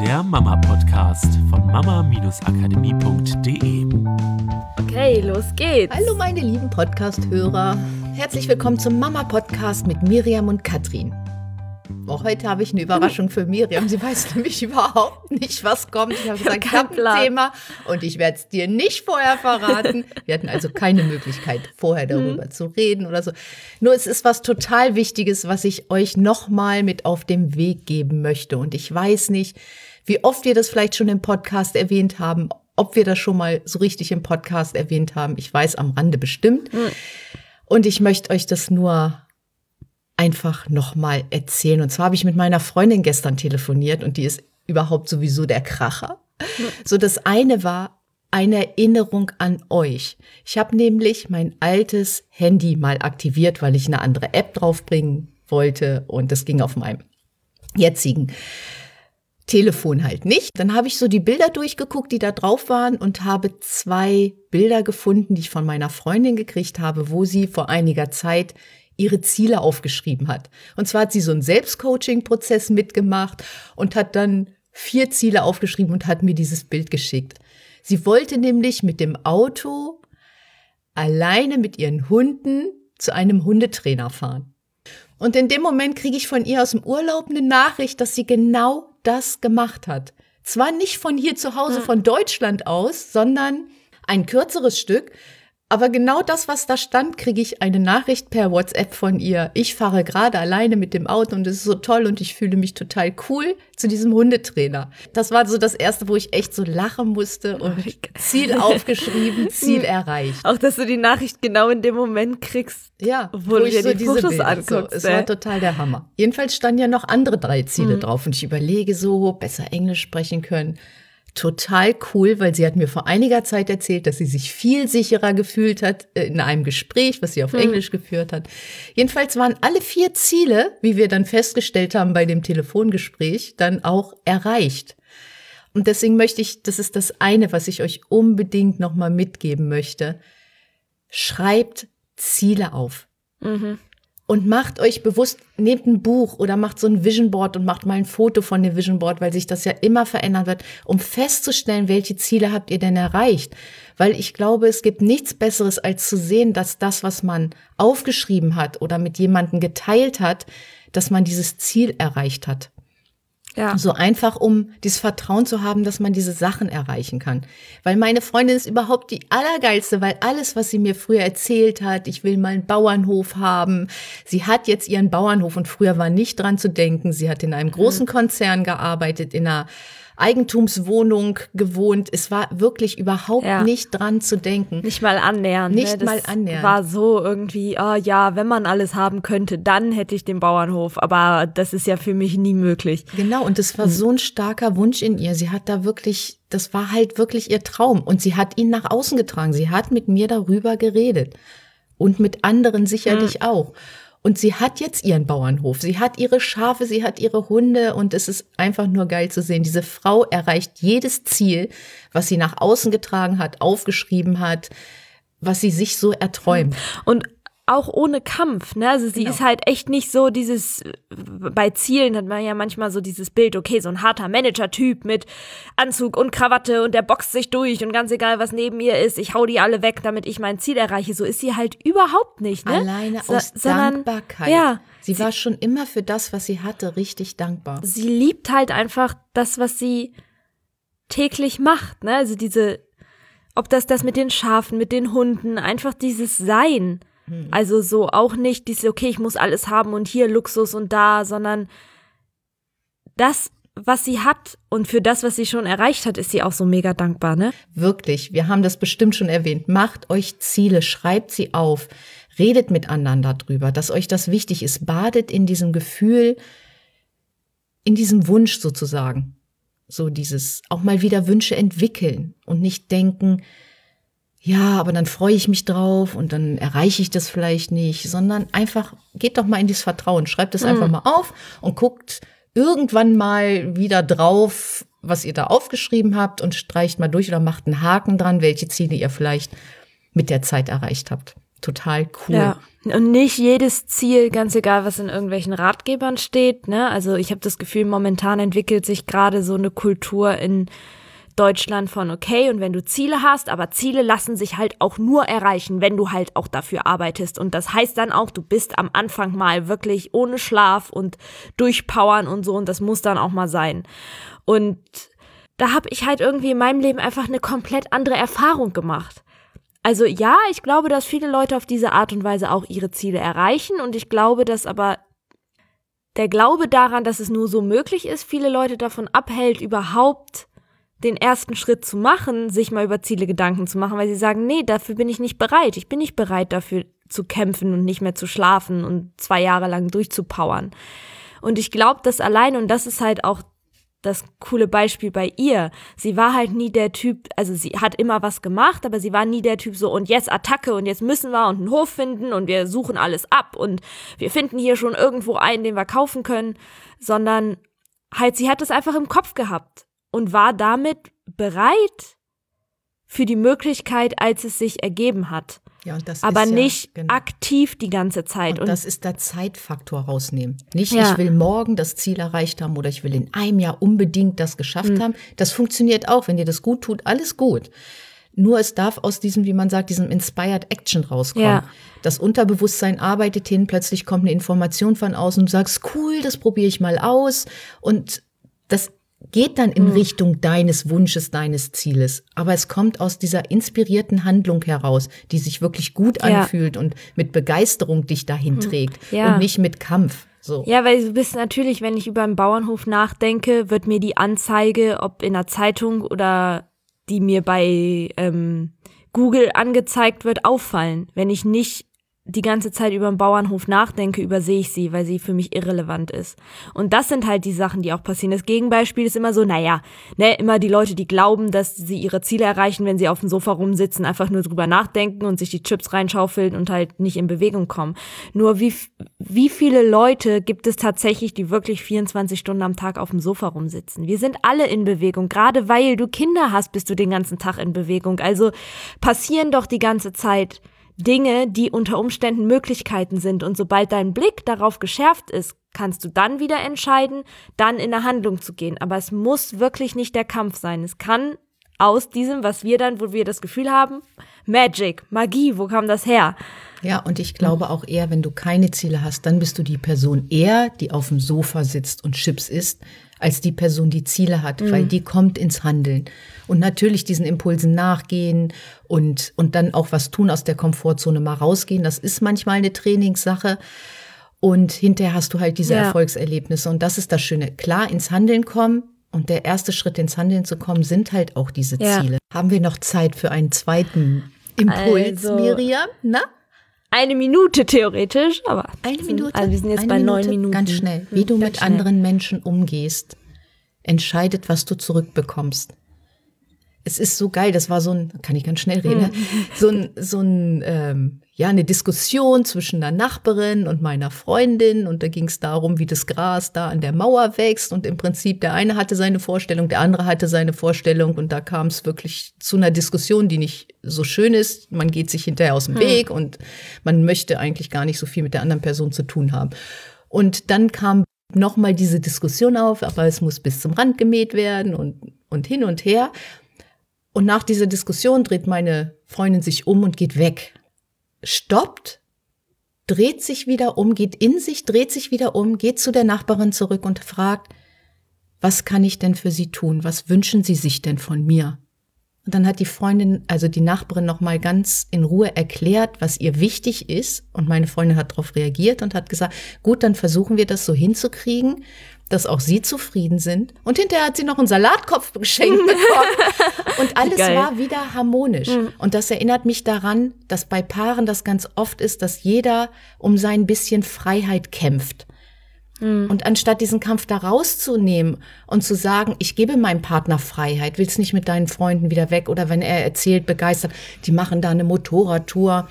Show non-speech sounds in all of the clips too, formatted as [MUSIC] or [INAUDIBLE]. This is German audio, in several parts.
der Mama-Podcast von mama-akademie.de. Okay, los geht's. Hallo meine lieben Podcast-Hörer. Herzlich willkommen zum Mama-Podcast mit Miriam und Katrin. Auch heute habe ich eine Überraschung für Miriam. Sie weiß [LAUGHS] nämlich überhaupt nicht, was kommt. Ich habe gesagt, ich habe ein Thema und ich werde es dir nicht vorher verraten. Wir hatten also keine Möglichkeit, vorher darüber mhm. zu reden oder so. Nur es ist was total Wichtiges, was ich euch nochmal mit auf den Weg geben möchte. Und ich weiß nicht, wie oft wir das vielleicht schon im Podcast erwähnt haben, ob wir das schon mal so richtig im Podcast erwähnt haben. Ich weiß am Rande bestimmt. Mhm. Und ich möchte euch das nur einfach nochmal erzählen. Und zwar habe ich mit meiner Freundin gestern telefoniert und die ist überhaupt sowieso der Kracher. So, das eine war eine Erinnerung an euch. Ich habe nämlich mein altes Handy mal aktiviert, weil ich eine andere App draufbringen wollte und das ging auf meinem jetzigen Telefon halt nicht. Dann habe ich so die Bilder durchgeguckt, die da drauf waren und habe zwei Bilder gefunden, die ich von meiner Freundin gekriegt habe, wo sie vor einiger Zeit ihre Ziele aufgeschrieben hat. Und zwar hat sie so einen Selbstcoaching-Prozess mitgemacht und hat dann vier Ziele aufgeschrieben und hat mir dieses Bild geschickt. Sie wollte nämlich mit dem Auto alleine mit ihren Hunden zu einem Hundetrainer fahren. Und in dem Moment kriege ich von ihr aus dem Urlaub eine Nachricht, dass sie genau das gemacht hat. Zwar nicht von hier zu Hause, von Deutschland aus, sondern ein kürzeres Stück, aber genau das, was da stand, kriege ich eine Nachricht per WhatsApp von ihr. Ich fahre gerade alleine mit dem Auto und es ist so toll und ich fühle mich total cool zu diesem Hundetrainer. Das war so das erste, wo ich echt so lachen musste und oh Ziel aufgeschrieben, Ziel erreicht. Auch, dass du die Nachricht genau in dem Moment kriegst. Ja, wo ich dir die so Fotos anguckst. So, es war total der Hammer. Jedenfalls standen ja noch andere drei Ziele mhm. drauf und ich überlege so, besser Englisch sprechen können total cool, weil sie hat mir vor einiger Zeit erzählt, dass sie sich viel sicherer gefühlt hat äh, in einem Gespräch, was sie auf hm. Englisch geführt hat. Jedenfalls waren alle vier Ziele, wie wir dann festgestellt haben bei dem Telefongespräch, dann auch erreicht. Und deswegen möchte ich, das ist das eine, was ich euch unbedingt nochmal mitgeben möchte. Schreibt Ziele auf. Mhm und macht euch bewusst, nehmt ein Buch oder macht so ein Vision Board und macht mal ein Foto von dem Vision Board, weil sich das ja immer verändern wird, um festzustellen, welche Ziele habt ihr denn erreicht. Weil ich glaube, es gibt nichts Besseres, als zu sehen, dass das, was man aufgeschrieben hat oder mit jemandem geteilt hat, dass man dieses Ziel erreicht hat. Ja. So einfach, um dieses Vertrauen zu haben, dass man diese Sachen erreichen kann. Weil meine Freundin ist überhaupt die allergeilste, weil alles, was sie mir früher erzählt hat, ich will mal einen Bauernhof haben. Sie hat jetzt ihren Bauernhof und früher war nicht dran zu denken. Sie hat in einem großen mhm. Konzern gearbeitet, in einer Eigentumswohnung gewohnt. Es war wirklich überhaupt ja. nicht dran zu denken. Nicht mal annähernd. Ne? Nicht ne? mal annähernd. War so irgendwie, oh ja, wenn man alles haben könnte, dann hätte ich den Bauernhof. Aber das ist ja für mich nie möglich. Genau, und das war so ein starker Wunsch in ihr. Sie hat da wirklich, das war halt wirklich ihr Traum. Und sie hat ihn nach außen getragen. Sie hat mit mir darüber geredet. Und mit anderen sicherlich mhm. auch. Und sie hat jetzt ihren Bauernhof, sie hat ihre Schafe, sie hat ihre Hunde und es ist einfach nur geil zu sehen. Diese Frau erreicht jedes Ziel, was sie nach außen getragen hat, aufgeschrieben hat, was sie sich so erträumt. Und auch ohne Kampf, ne? Also sie genau. ist halt echt nicht so dieses, bei Zielen hat man ja manchmal so dieses Bild, okay, so ein harter Manager-Typ mit Anzug und Krawatte und der boxt sich durch und ganz egal, was neben ihr ist, ich hau die alle weg, damit ich mein Ziel erreiche. So ist sie halt überhaupt nicht, ne? Alleine so, aus sondern, Dankbarkeit. Ja. Sie, sie war schon immer für das, was sie hatte, richtig dankbar. Sie liebt halt einfach das, was sie täglich macht, ne? Also diese, ob das das mit den Schafen, mit den Hunden, einfach dieses Sein. Hm. Also so auch nicht diese, okay, ich muss alles haben und hier Luxus und da, sondern das, was sie hat und für das, was sie schon erreicht hat, ist sie auch so mega dankbar, ne? Wirklich, wir haben das bestimmt schon erwähnt. Macht euch Ziele, schreibt sie auf, redet mit anderen darüber, dass euch das wichtig ist. Badet in diesem Gefühl, in diesem Wunsch sozusagen. So dieses auch mal wieder Wünsche entwickeln und nicht denken, ja, aber dann freue ich mich drauf und dann erreiche ich das vielleicht nicht, sondern einfach geht doch mal in dieses Vertrauen, schreibt es mhm. einfach mal auf und guckt irgendwann mal wieder drauf, was ihr da aufgeschrieben habt und streicht mal durch oder macht einen Haken dran, welche Ziele ihr vielleicht mit der Zeit erreicht habt. total cool. Ja. Und nicht jedes Ziel, ganz egal, was in irgendwelchen Ratgebern steht. Ne? Also ich habe das Gefühl, momentan entwickelt sich gerade so eine Kultur in Deutschland von okay und wenn du Ziele hast, aber Ziele lassen sich halt auch nur erreichen, wenn du halt auch dafür arbeitest. Und das heißt dann auch, du bist am Anfang mal wirklich ohne Schlaf und durchpowern und so und das muss dann auch mal sein. Und da habe ich halt irgendwie in meinem Leben einfach eine komplett andere Erfahrung gemacht. Also ja, ich glaube, dass viele Leute auf diese Art und Weise auch ihre Ziele erreichen und ich glaube, dass aber der Glaube daran, dass es nur so möglich ist, viele Leute davon abhält, überhaupt den ersten Schritt zu machen, sich mal über Ziele Gedanken zu machen, weil sie sagen, nee, dafür bin ich nicht bereit. Ich bin nicht bereit dafür zu kämpfen und nicht mehr zu schlafen und zwei Jahre lang durchzupowern. Und ich glaube, dass allein, und das ist halt auch das coole Beispiel bei ihr. Sie war halt nie der Typ, also sie hat immer was gemacht, aber sie war nie der Typ so und jetzt Attacke und jetzt müssen wir und einen Hof finden und wir suchen alles ab und wir finden hier schon irgendwo einen, den wir kaufen können, sondern halt sie hat es einfach im Kopf gehabt und war damit bereit für die Möglichkeit, als es sich ergeben hat. Ja, und das aber ist ja, nicht genau. aktiv die ganze Zeit. Und, Und, das ist der Zeitfaktor rausnehmen. Nicht, Ja. ich will morgen das Ziel erreicht haben oder ich will in einem Jahr unbedingt das geschafft Mhm. haben. Das funktioniert auch. Wenn dir das gut tut, alles gut. Nur es darf aus diesem, wie man sagt, diesem Inspired Action rauskommen. Ja. Das Unterbewusstsein arbeitet hin, plötzlich kommt eine Information von außen und du sagst, cool, das probiere ich mal aus. Und das geht dann in Richtung deines Wunsches, deines Zieles. Aber es kommt aus dieser inspirierten Handlung heraus, die sich wirklich gut Ja. anfühlt und mit Begeisterung dich dahin trägt Ja. und nicht mit Kampf. So. ja, weil du bist natürlich, wenn ich über einen Bauernhof nachdenke, wird mir die Anzeige, ob in der Zeitung oder die mir bei ähm, Google angezeigt wird, auffallen. Wenn ich nicht die ganze Zeit über den Bauernhof nachdenke, übersehe ich sie, weil sie für mich irrelevant ist. Und das sind halt die Sachen, die auch passieren. Das Gegenbeispiel ist immer so, naja, ne, immer die Leute, die glauben, dass sie ihre Ziele erreichen, wenn sie auf dem Sofa rumsitzen, einfach nur drüber nachdenken und sich die Chips reinschaufeln und halt nicht in Bewegung kommen. Nur wie, wie viele Leute gibt es tatsächlich, die wirklich 24 Stunden am Tag auf dem Sofa rumsitzen? Wir sind alle in Bewegung. Gerade weil du Kinder hast, bist du den ganzen Tag in Bewegung. Also passieren doch die ganze Zeit Dinge, die unter Umständen Möglichkeiten sind. Und sobald dein Blick darauf geschärft ist, kannst du dann wieder entscheiden, dann in eine Handlung zu gehen. Aber es muss wirklich nicht der Kampf sein. Es kann aus diesem, was wir dann, wo wir das Gefühl haben, Magic, Magie, wo kam das her? Ja, und ich glaube auch eher, wenn du keine Ziele hast, dann bist du die Person eher, die auf dem Sofa sitzt und Chips isst, als die Person, die Ziele hat, weil die kommt ins Handeln. Und natürlich diesen Impulsen nachgehen und, und dann auch was tun, aus der Komfortzone mal rausgehen. Das ist manchmal eine Trainingssache. Und hinterher hast du halt diese Ja. Erfolgserlebnisse. Und das ist das Schöne. Klar, ins Handeln kommen. Und der erste Schritt ins Handeln zu kommen, sind halt auch diese Ja. Ziele. Haben wir noch Zeit für einen zweiten Impuls, Also- Miriam? Na? Eine Minute theoretisch, aber Eine wir sind- Minute. Also wir sind jetzt bei neun Minute, Minuten. Ganz schnell. Wie du ganz mit schnell. anderen Menschen umgehst, entscheidet, was du zurückbekommst. Es ist so geil, das war so ein, kann ich ganz schnell reden, ne? Hm. so ein, so ein, ähm, ja, eine Diskussion zwischen einer Nachbarin und meiner Freundin und da ging es darum, wie das Gras da an der Mauer wächst und im Prinzip der eine hatte seine Vorstellung, der andere hatte seine Vorstellung und da kam es wirklich zu einer Diskussion, die nicht so schön ist. Man geht sich hinterher aus dem Hm. Weg und man möchte eigentlich gar nicht so viel mit der anderen Person zu tun haben. Und dann kam nochmal diese Diskussion auf, aber es muss bis zum Rand gemäht werden und, und hin und her. Und nach dieser Diskussion dreht meine Freundin sich um und geht weg. Stoppt, dreht sich wieder um, geht in sich, dreht sich wieder um, geht zu der Nachbarin zurück und fragt, was kann ich denn für Sie tun? Was wünschen Sie sich denn von mir? Und dann hat die Freundin, also die Nachbarin noch mal ganz in Ruhe erklärt, was ihr wichtig ist und meine Freundin hat darauf reagiert und hat gesagt, gut, dann versuchen wir das so hinzukriegen, dass auch sie zufrieden sind. Und hinterher hat sie noch einen Salatkopf geschenkt [LAUGHS] bekommen. Und alles Geil. war wieder harmonisch. Und das erinnert mich daran, dass bei Paaren das ganz oft ist, dass jeder um sein bisschen Freiheit kämpft. Und anstatt diesen Kampf da rauszunehmen und zu sagen, ich gebe meinem Partner Freiheit, willst nicht mit deinen Freunden wieder weg oder wenn er erzählt, begeistert, die machen da eine Motorradtour.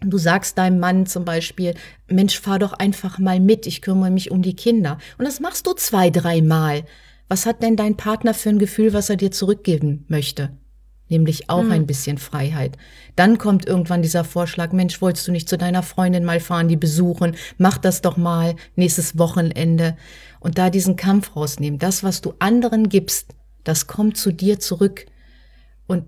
Du sagst deinem Mann zum Beispiel, Mensch, fahr doch einfach mal mit, ich kümmere mich um die Kinder. Und das machst du zwei, dreimal. Was hat denn dein Partner für ein Gefühl, was er dir zurückgeben möchte? nämlich auch ein bisschen Freiheit. Dann kommt irgendwann dieser Vorschlag, Mensch, wolltest du nicht zu deiner Freundin mal fahren, die besuchen, mach das doch mal nächstes Wochenende und da diesen Kampf rausnehmen. Das, was du anderen gibst, das kommt zu dir zurück. Und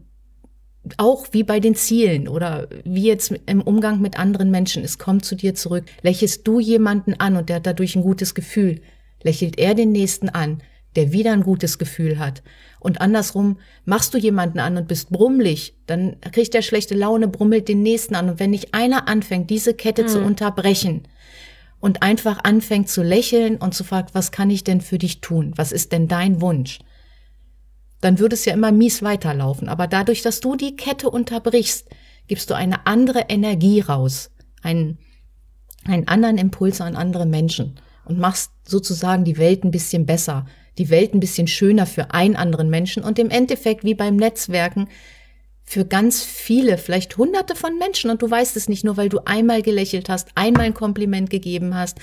auch wie bei den Zielen oder wie jetzt im Umgang mit anderen Menschen, es kommt zu dir zurück. Lächelst du jemanden an und der hat dadurch ein gutes Gefühl, lächelt er den nächsten an, der wieder ein gutes Gefühl hat. Und andersrum, machst du jemanden an und bist brummelig, dann kriegt er schlechte Laune, brummelt den nächsten an. Und wenn nicht einer anfängt, diese Kette zu unterbrechen und einfach anfängt zu lächeln und zu fragen, was kann ich denn für dich tun? Was ist denn dein Wunsch? Dann würde es ja immer mies weiterlaufen. Aber dadurch, dass du die Kette unterbrichst, gibst du eine andere Energie raus, einen, einen anderen Impuls an andere Menschen und machst sozusagen die Welt ein bisschen besser, die Welt ein bisschen schöner für einen anderen Menschen und im Endeffekt wie beim Netzwerken für ganz viele, vielleicht hunderte von Menschen und du weißt es nicht nur, weil du einmal gelächelt hast, einmal ein Kompliment gegeben hast,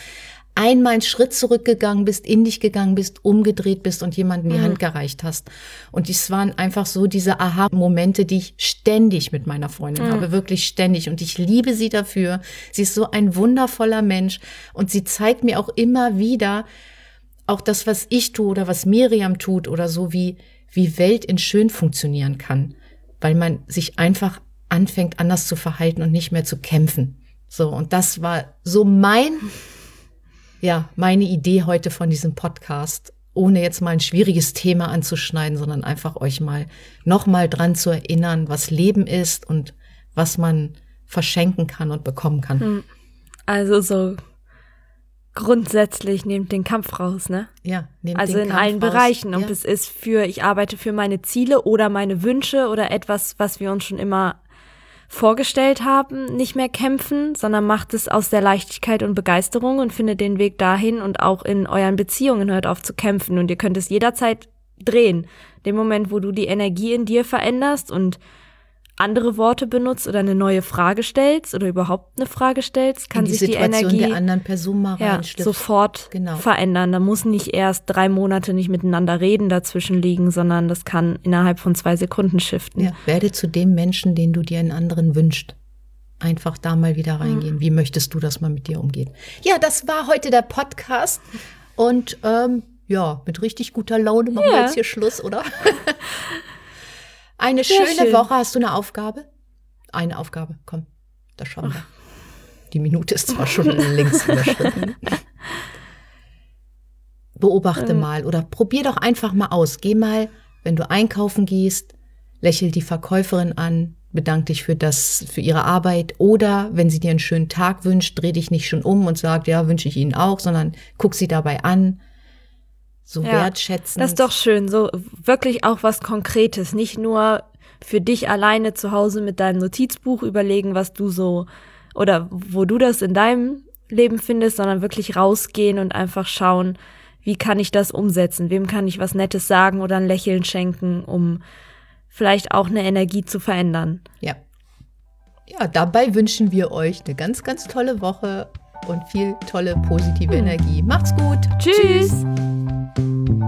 einmal einen Schritt zurückgegangen bist, in dich gegangen bist, umgedreht bist und jemandem die Hand gereicht hast. Und es waren einfach so diese Aha-Momente, die ich ständig mit meiner Freundin habe, wirklich ständig. Und ich liebe sie dafür. Sie ist so ein wundervoller Mensch und sie zeigt mir auch immer wieder, auch das, was ich tue oder was Miriam tut oder so, wie, wie Welt in schön funktionieren kann, weil man sich einfach anfängt, anders zu verhalten und nicht mehr zu kämpfen. So, und das war so mein, ja, meine Idee heute von diesem Podcast, ohne jetzt mal ein schwieriges Thema anzuschneiden, sondern einfach euch mal nochmal dran zu erinnern, was Leben ist und was man verschenken kann und bekommen kann. Also so grundsätzlich nehmt den Kampf raus, ne? Ja, nehmt Also den in Kampf allen raus. Bereichen. Ob Ja. es ist für, ich arbeite für meine Ziele oder meine Wünsche oder etwas, was wir uns schon immer vorgestellt haben, nicht mehr kämpfen, sondern macht es aus der Leichtigkeit und Begeisterung und findet den Weg dahin und auch in euren Beziehungen hört auf zu kämpfen. Und ihr könnt es jederzeit drehen. Dem Moment, wo du die Energie in dir veränderst und andere Worte benutzt oder eine neue Frage stellst oder überhaupt eine Frage stellst, kann die sich die Situation Energie der anderen Person mal ja, sofort Genau. verändern. Da muss nicht erst drei Monate nicht miteinander reden dazwischen liegen, sondern das kann innerhalb von zwei Sekunden shiften. Ja, werde zu dem Menschen, den du dir in anderen wünscht. Einfach da mal wieder reingehen. Wie möchtest du, dass man mit dir umgeht? Ja, das war heute der Podcast. Und ähm, ja, mit richtig guter Laune machen wir Ja. jetzt hier Schluss, oder? [LAUGHS] eine Sehr schöne schön. Woche. Hast du eine Aufgabe? Eine Aufgabe, komm. Das schauen wir. Die Minute ist zwar schon längst überschritten. [LAUGHS] Beobachte mal oder probier doch einfach mal aus. Geh mal, wenn du einkaufen gehst, lächel die Verkäuferin an, bedank dich für das, für ihre Arbeit oder wenn sie dir einen schönen Tag wünscht, dreh dich nicht schon um und sag, ja, wünsche ich Ihnen auch, sondern guck sie dabei an. So Ja, wertschätzen. Das ist doch schön, so wirklich auch was Konkretes, nicht nur für dich alleine zu Hause mit deinem Notizbuch überlegen, was du so oder wo du das in deinem Leben findest, sondern wirklich rausgehen und einfach schauen, wie kann ich das umsetzen, wem kann ich was Nettes sagen oder ein Lächeln schenken, um vielleicht auch eine Energie zu verändern. Ja. Ja, dabei wünschen wir euch eine ganz, ganz tolle Woche und viel tolle positive Energie. Macht's gut. Tschüss.